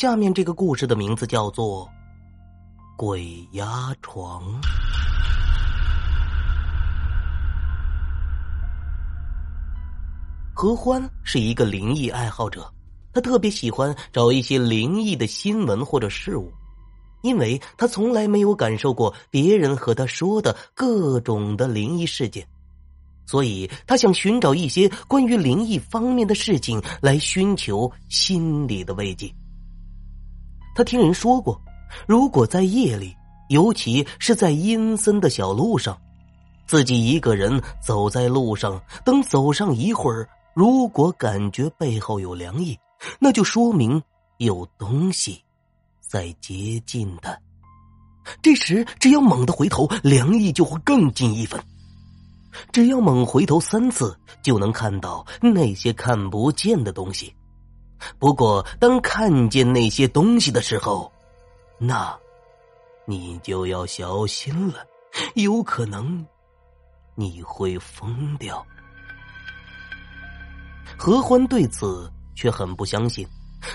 下面这个故事的名字叫做《鬼压床》。何欢是一个灵异爱好者，他特别喜欢找一些灵异的新闻或者事物，因为他从来没有感受过别人和他说的各种的灵异事件，所以他想寻找一些关于灵异方面的事情来寻求心理的慰藉。他听人说过，如果在夜里，尤其是在阴森的小路上，自己一个人走在路上，等走上一会儿。如果感觉背后有凉意，那就说明有东西在接近他。这时，只要猛地回头，凉意就会更近一分。只要猛回头三次，就能看到那些看不见的东西。不过，当看见那些东西的时候，那，你就要小心了，有可能你会疯掉。何欢对此却很不相信，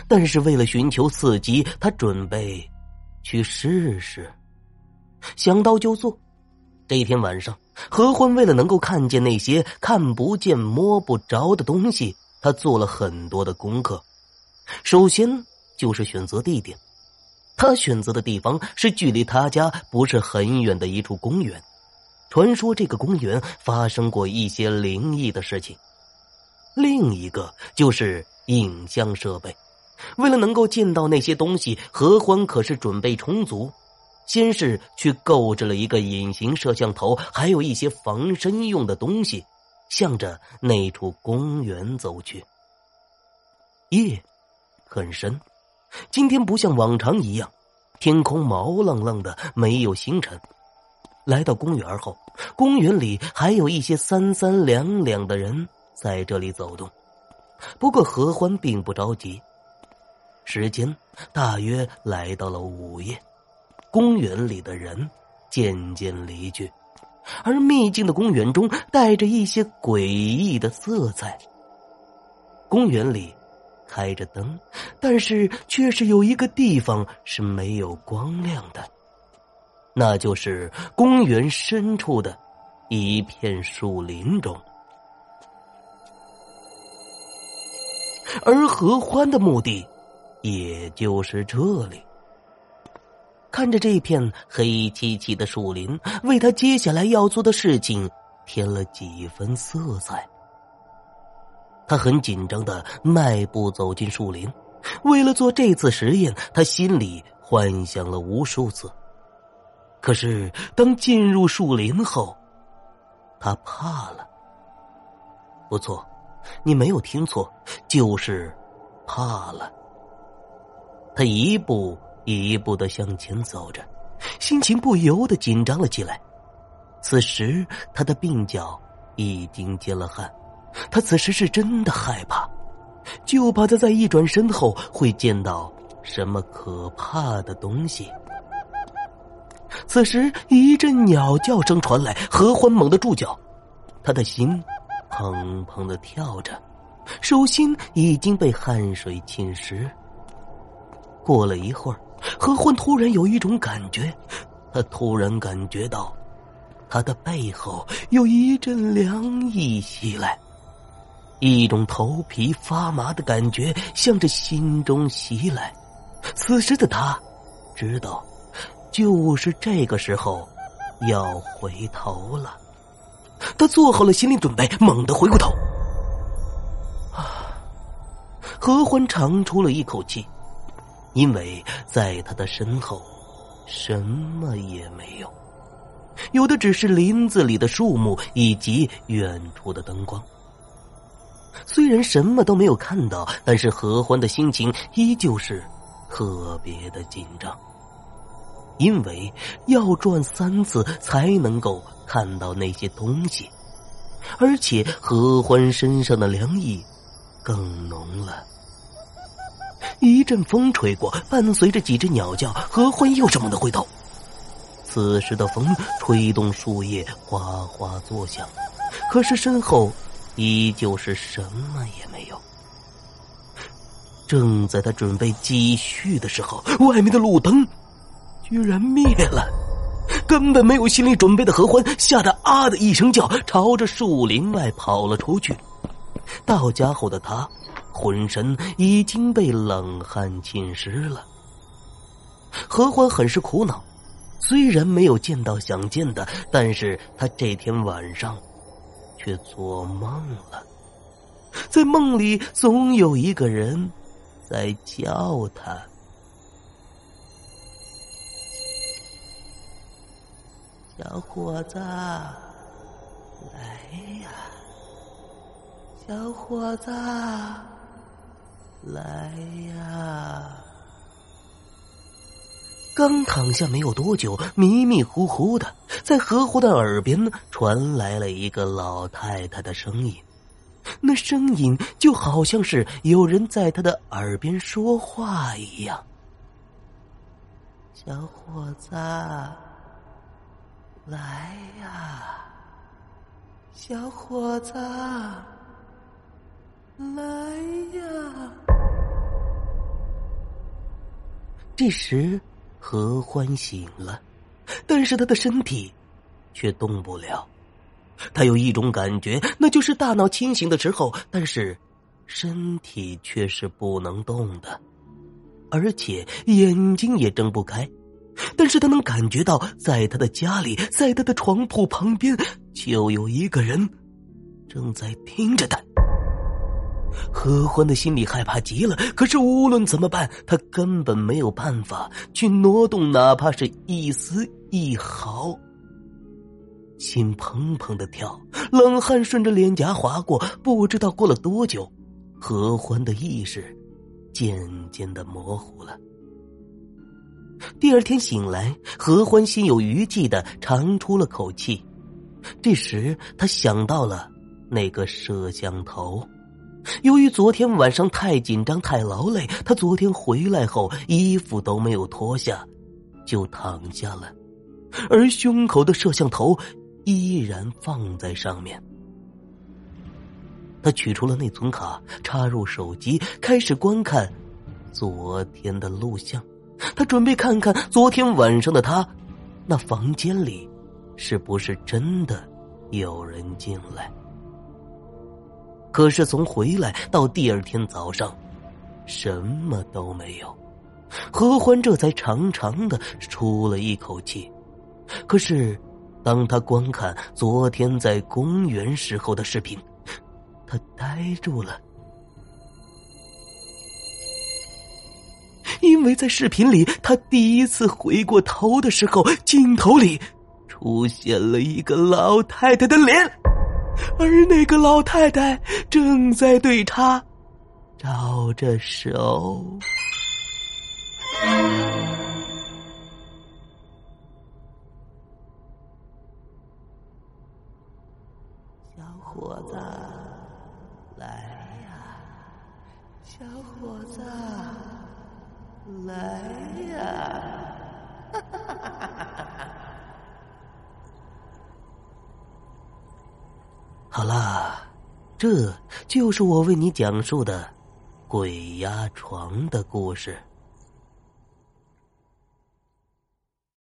但是为了寻求刺激，他准备去试试。想到就做。这一天晚上，何欢为了能够看见那些看不见、摸不着的东西，他做了很多的功课。首先就是选择地点，他选择的地方是距离他家不是很远的一处公园。传说这个公园发生过一些灵异的事情。另一个就是影像设备，为了能够见到那些东西，何欢可是准备充足。先是去购置了一个隐形摄像头，还有一些防身用的东西，向着那处公园走去。夜很深，今天不像往常一样，天空毛愣愣的，没有星辰。来到公园后，公园里还有一些三三两两的人。在这里走动，不过何欢并不着急。时间大约来到了午夜，公园里的人渐渐离去，而秘境的公园中带着一些诡异的色彩。公园里开着灯，但是却是有一个地方是没有光亮的，那就是公园深处的一片树林中。而何欢的目的，也就是这里。看着这片黑漆漆的树林，为他接下来要做的事情添了几分色彩。他很紧张的迈步走进树林，为了做这次实验，他心里幻想了无数次。可是当进入树林后，他怕了。不错。你没有听错，就是怕了。他一步一步的向前走着，心情不由得紧张了起来。此时他的鬓角已经结了汗，他此时是真的害怕，就怕他在一转身后会见到什么可怕的东西。此时一阵鸟叫声传来，何欢猛地住脚，他的心。砰砰的跳着，手心已经被汗水浸湿。过了一会儿，何欢突然有一种感觉，他突然感觉到，他的背后有一阵凉意袭来，一种头皮发麻的感觉向着心中袭来。此时的他，知道，就是这个时候，要回头了。他做好了心理准备，猛地回过头。啊！何欢长出了一口气，因为在他的身后，什么也没有，有的只是林子里的树木以及远处的灯光。虽然什么都没有看到，但是何欢的心情依旧是特别的紧张，因为要转三次才能够。看到那些东西，而且何欢身上的凉意更浓了。一阵风吹过，伴随着几只鸟叫，何欢又是猛地回头。此时的风吹动树叶哗哗作响，可是身后依旧是什么也没有。正在他准备继续的时候，外面的路灯居然灭了。根本没有心理准备的何欢吓得啊的一声叫，朝着树林外跑了出去。到家后的他，浑身已经被冷汗浸湿了。何欢很是苦恼，虽然没有见到想见的，但是他这天晚上却做梦了，在梦里总有一个人在叫他。小伙子，来呀！小伙子，来呀！刚躺下没有多久，迷迷糊糊的，在何湖的耳边传来了一个老太太的声音，那声音就好像是有人在他的耳边说话一样。小伙子。来呀，小伙子，来呀！这时，何欢醒了，但是他的身体却动不了。他有一种感觉，那就是大脑清醒的时候，但是身体却是不能动的，而且眼睛也睁不开。但是他能感觉到，在他的家里，在他的床铺旁边，就有一个人正在听着他。何欢的心里害怕极了，可是无论怎么办，他根本没有办法去挪动，哪怕是一丝一毫。心砰砰的跳，冷汗顺着脸颊划过，不知道过了多久，何欢的意识渐渐的模糊了。第二天醒来，何欢心有余悸的长出了口气。这时，他想到了那个摄像头。由于昨天晚上太紧张、太劳累，他昨天回来后衣服都没有脱下，就躺下了，而胸口的摄像头依然放在上面。他取出了内存卡，插入手机，开始观看昨天的录像。他准备看看昨天晚上的他，那房间里是不是真的有人进来？可是从回来到第二天早上，什么都没有。何欢这才长长的出了一口气。可是，当他观看昨天在公园时候的视频，他呆住了。因为在视频里，他第一次回过头的时候，镜头里出现了一个老太太的脸，而那个老太太正在对他招着手。这就是我为你讲述的鬼压床的故事。